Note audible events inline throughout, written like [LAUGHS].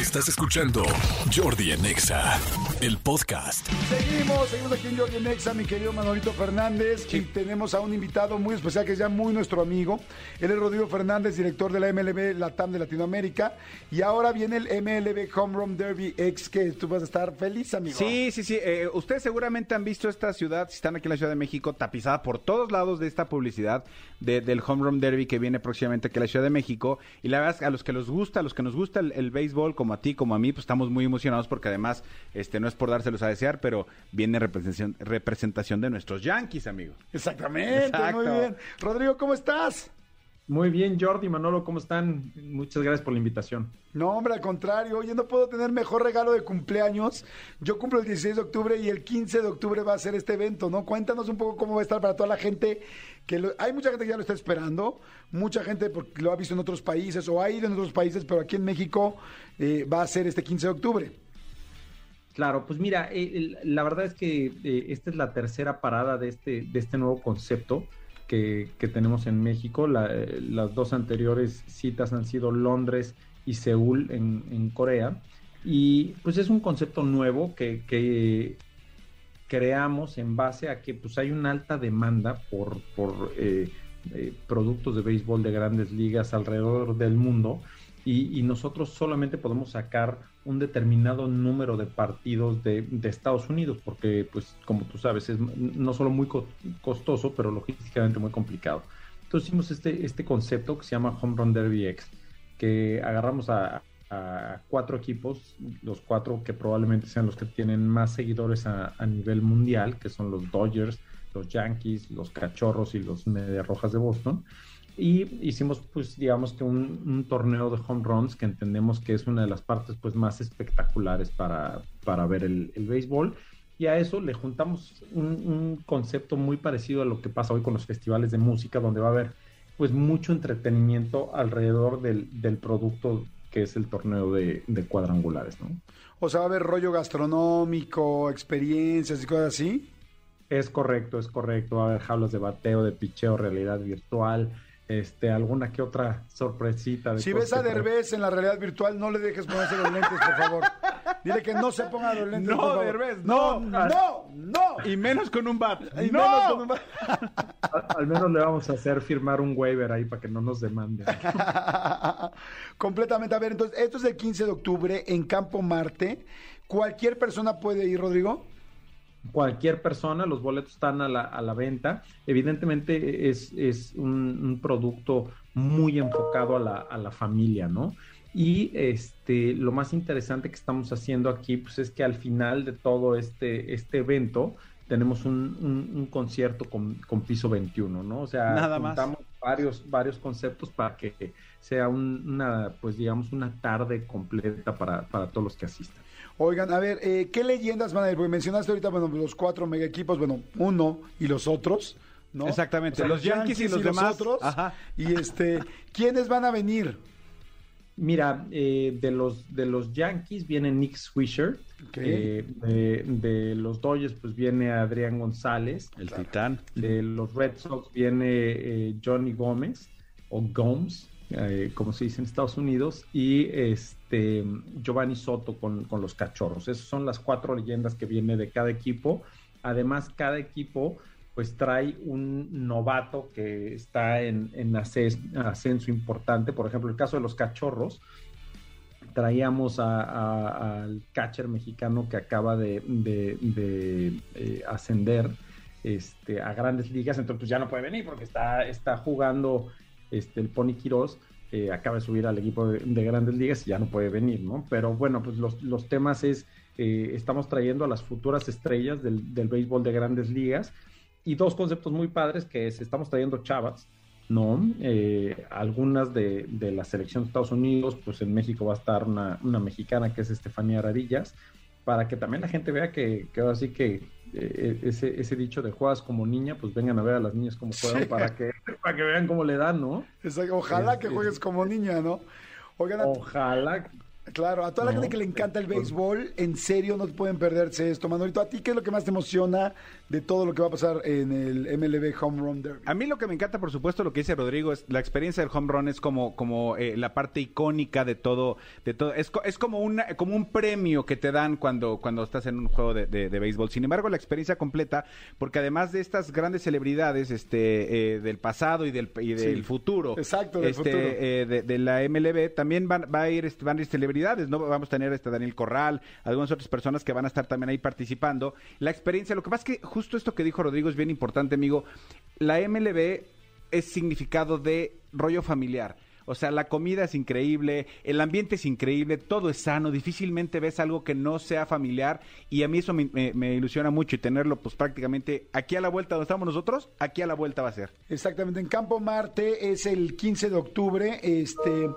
Estás escuchando Jordi en Exa, el podcast. Seguimos, seguimos aquí en Jordi Nexa, mi querido Manolito Fernández. Y tenemos a un invitado muy especial que es ya muy nuestro amigo. Él es Rodrigo Fernández, director de la MLB Latam de Latinoamérica. Y ahora viene el MLB Home Run Derby X, que tú vas a estar feliz, amigo. Sí, sí, sí. Eh, ustedes seguramente han visto esta ciudad, si están aquí en la Ciudad de México, tapizada por todos lados de esta publicidad de- del Home Run Derby que viene próximamente aquí a la Ciudad de México. Y la verdad es que a los que les gusta, a los que nos gusta el, el béisbol, como a ti, como a mí, pues estamos muy emocionados porque además, este no es por dárselos a desear, pero viene representación, representación de nuestros Yankees, amigo. Exactamente, Exacto. muy bien. Rodrigo, ¿cómo estás? Muy bien, Jordi, Manolo, ¿cómo están? Muchas gracias por la invitación. No, hombre, al contrario. Oye, no puedo tener mejor regalo de cumpleaños. Yo cumplo el 16 de octubre y el 15 de octubre va a ser este evento, ¿no? Cuéntanos un poco cómo va a estar para toda la gente que lo- hay mucha gente que ya lo está esperando, mucha gente porque lo ha visto en otros países o ha ido en otros países, pero aquí en México eh, va a ser este 15 de octubre. Claro, pues mira, eh, la verdad es que eh, esta es la tercera parada de este, de este nuevo concepto que, tenemos en México. Eh, las dos anteriores citas han sido Londres y Seúl en, Corea. Y pues es un concepto nuevo que, creamos en base a que pues hay una alta demanda por, eh, eh, productos de béisbol de grandes ligas alrededor del mundo y nosotros solamente podemos sacar un determinado número de partidos de, Estados Unidos porque pues como tú sabes es no solo muy co- costoso pero logísticamente muy complicado entonces hicimos este, este concepto que se llama Home Run Derby X que agarramos a, a cuatro equipos, los cuatro que probablemente sean los que tienen más seguidores a, a nivel mundial, que son los Dodgers, los Yankees, los Cachorros y los Medias Rojas de Boston. Y hicimos, pues, digamos que un, un torneo de home runs que entendemos que es una de las partes, pues, más espectaculares para, para ver el, el béisbol. Y a eso le juntamos un, un concepto muy parecido a lo que pasa hoy con los festivales de música, donde va a haber, pues, mucho entretenimiento alrededor del, del producto que es el torneo de, de cuadrangulares, ¿no? O sea, va a haber rollo gastronómico, experiencias y cosas así. Es correcto, es correcto. Va a haber jaulas de bateo, de picheo, realidad virtual, este, alguna que otra sorpresita. De Si ves a Derbez en la realidad virtual, no le dejes ponerse los lentes, por favor. Dile que no se ponga los lentes, No, por favor. Derbez, no, no. no, no. Y menos con un bat. Y ¡No! menos con un- Al, al menos le vamos a hacer firmar un waiver ahí para que no nos demanden. [LAUGHS] Completamente. A ver, entonces, esto es el 15 de octubre en Campo Marte. ¿Cualquier persona puede ir, Rodrigo? Cualquier persona, los boletos están a la, a la venta. Evidentemente es, es un, un producto muy enfocado a la, a la familia, ¿no? Y este, lo más interesante que estamos haciendo aquí, pues es que al final de todo este, este evento tenemos un, un- un concierto con, con piso 21, ¿no? O sea, Nada más. juntamos varios, varios conceptos para que sea un- una, pues digamos, una tarde completa para, para todos los que asistan. Oigan, a ver, eh, ¿qué leyendas van a ir? Porque mencionaste ahorita, bueno, los cuatro mega equipos, bueno, uno y los otros, ¿no? Exactamente, los Yankees y los demás. otros. Ajá. Y este, ¿quiénes van a venir? Mira, eh, de los de los Yankees viene Nick Swisher, eh, de, de los Dodgers pues viene Adrián González, El titán. de los Red Sox viene eh, Johnny Gómez o Gomes, eh, como se dice en Estados Unidos, y este Giovanni Soto con, con los Cachorros. Esas son las cuatro leyendas que viene de cada equipo. Además, cada equipo pues trae un novato que está en, en ascenso importante. Por ejemplo, el caso de los Cachorros, traíamos al catcher mexicano que acaba de, eh, ascender este, a grandes ligas, entonces pues, ya no puede venir porque está, está jugando este, el Pony Quirós, eh, acaba de subir al equipo de, de grandes ligas y ya no puede venir, ¿no? Pero bueno, pues los, los temas es, eh, estamos trayendo a las futuras estrellas del, del béisbol de grandes ligas y dos conceptos muy padres que es, estamos trayendo chavas, ¿no? Eh, algunas de, de la selección de Estados Unidos, pues en México va a estar una, una mexicana que es Estefanía Rarillas, para que también la gente vea que, que ahora sí que eh, ese, ese dicho de juegas como niña, pues vengan a ver a las niñas como juegan Sí. para que, [LAUGHS] para que vean cómo le dan, ¿no? Exacto. Ojalá que Este- juegues como niña, ¿no? Oigan, Ojalá. Claro, a toda la No, gente que le encanta el béisbol, en serio no pueden perderse esto. Manolito, ¿a ti qué es lo que más te emociona de todo lo que va a pasar en el MLB Home Run Derby? A mí lo que me encanta, por supuesto, lo que dice Rodrigo, es la experiencia del home run es como, como eh, la parte icónica de todo, de todo. Es, co- es como una, como un premio que te dan cuando, cuando estás en un juego de, de- de béisbol. Sin embargo, la experiencia completa, porque además de estas grandes celebridades, este, eh, del pasado y del, y del Sí. futuro, Exacto, del este, futuro. eh, de, de la MLB, también van, va a ir, van a ir celebridades, ¿no? Vamos a tener este Daniel Corral, algunas otras personas que van a estar también ahí participando. La experiencia, lo que pasa es que justo esto que dijo Rodrigo es bien importante, amigo. La MLB es significado de rollo familiar. O sea, la comida es increíble, el ambiente es increíble, todo es sano, difícilmente ves algo que no sea familiar y a mí eso me, me- ilusiona mucho y tenerlo pues prácticamente aquí a la vuelta donde estamos nosotros, aquí a la vuelta va a ser. Exactamente, en Campo Marte es el 15 de octubre. Este,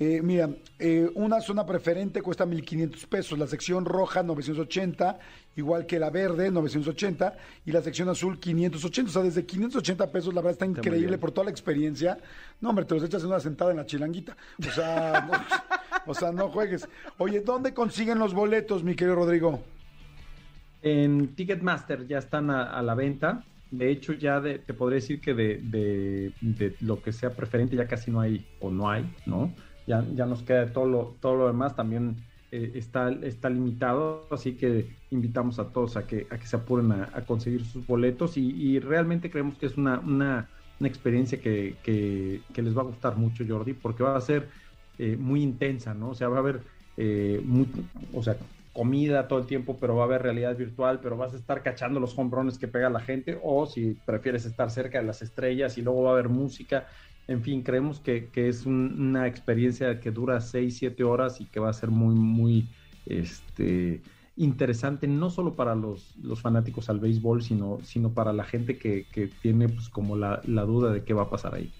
eh, mira, eh, una zona preferente cuesta 1.500 pesos, la sección roja 980, igual que la verde 980 y la sección azul 580. O sea, desde 580 pesos, la verdad está increíble por toda la experiencia. No, hombre, te los echas en una sentada en la chilanguita. O sea, no, o sea, no juegues. Oye, ¿dónde consiguen los boletos, mi querido Rodrigo? En Ticketmaster ya están a, a la venta. De hecho, ya de- te podría decir que de, de- de lo que sea preferente ya casi no hay o no hay, ¿no? Ya, ya nos queda todo lo, todo lo demás también eh, está, está limitado, así que invitamos a todos a que, a que se apuren a, conseguir sus boletos y, y realmente creemos que es una, una, una experiencia que, que- les va a gustar mucho, Jordi, porque va a ser eh, muy intensa, ¿no? O sea, va a haber, eh, o sea, comida todo el tiempo, pero va a haber realidad virtual, pero vas a estar cachando los home runs que pega la gente, o si prefieres estar cerca de las estrellas y luego va a haber música. En fin, creemos que, es un- una experiencia que dura 6, 7 horas y que va a ser muy, muy este, interesante, no solo para los, los fanáticos al béisbol, sino, sino para la gente que, que tiene pues como la, la duda de qué va a pasar ahí.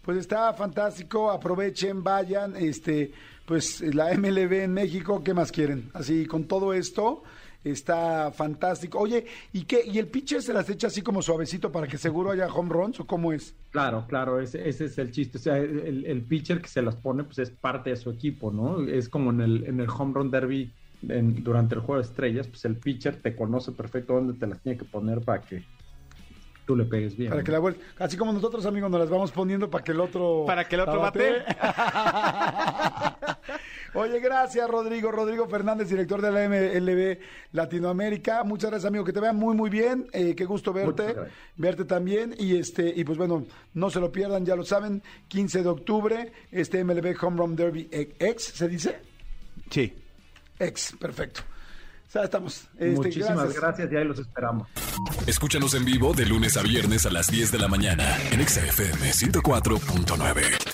Pues está fantástico, aprovechen, vayan, este, pues la MLB en México, ¿qué más quieren? Así con todo esto está fantástico. Oye, ¿y qué? ¿Y el pitcher se las echa así como suavecito para que seguro haya home runs o cómo es? Claro, claro, ese, ese es el chiste. O sea, el, el pitcher que se las pone, pues es parte de su equipo, ¿no? Es como en el, en el home run derby en- durante el juego de estrellas, pues el pitcher te conoce perfecto dónde te las tiene que poner para que tú le pegues bien. Para ¿no? que la vuelta, así como nosotros amigos nos las vamos poniendo para que el otro Para que el otro bate. [LAUGHS] Oye, gracias Rodrigo, Rodrigo Fernández, director de la MLB Latinoamérica. Muchas gracias amigo, que te vean muy muy bien, eh, qué gusto verte, gracias. verte también y este y pues bueno, no se lo pierdan, ya lo saben, 15 de octubre, este MLB Home Run Derby X, ¿se dice? Sí. X, perfecto. O sea, estamos. Este, Muchísimas gracias. y ahí los esperamos. Escúchanos en vivo de lunes a viernes a las 10 de la mañana en Exa FM 104.9.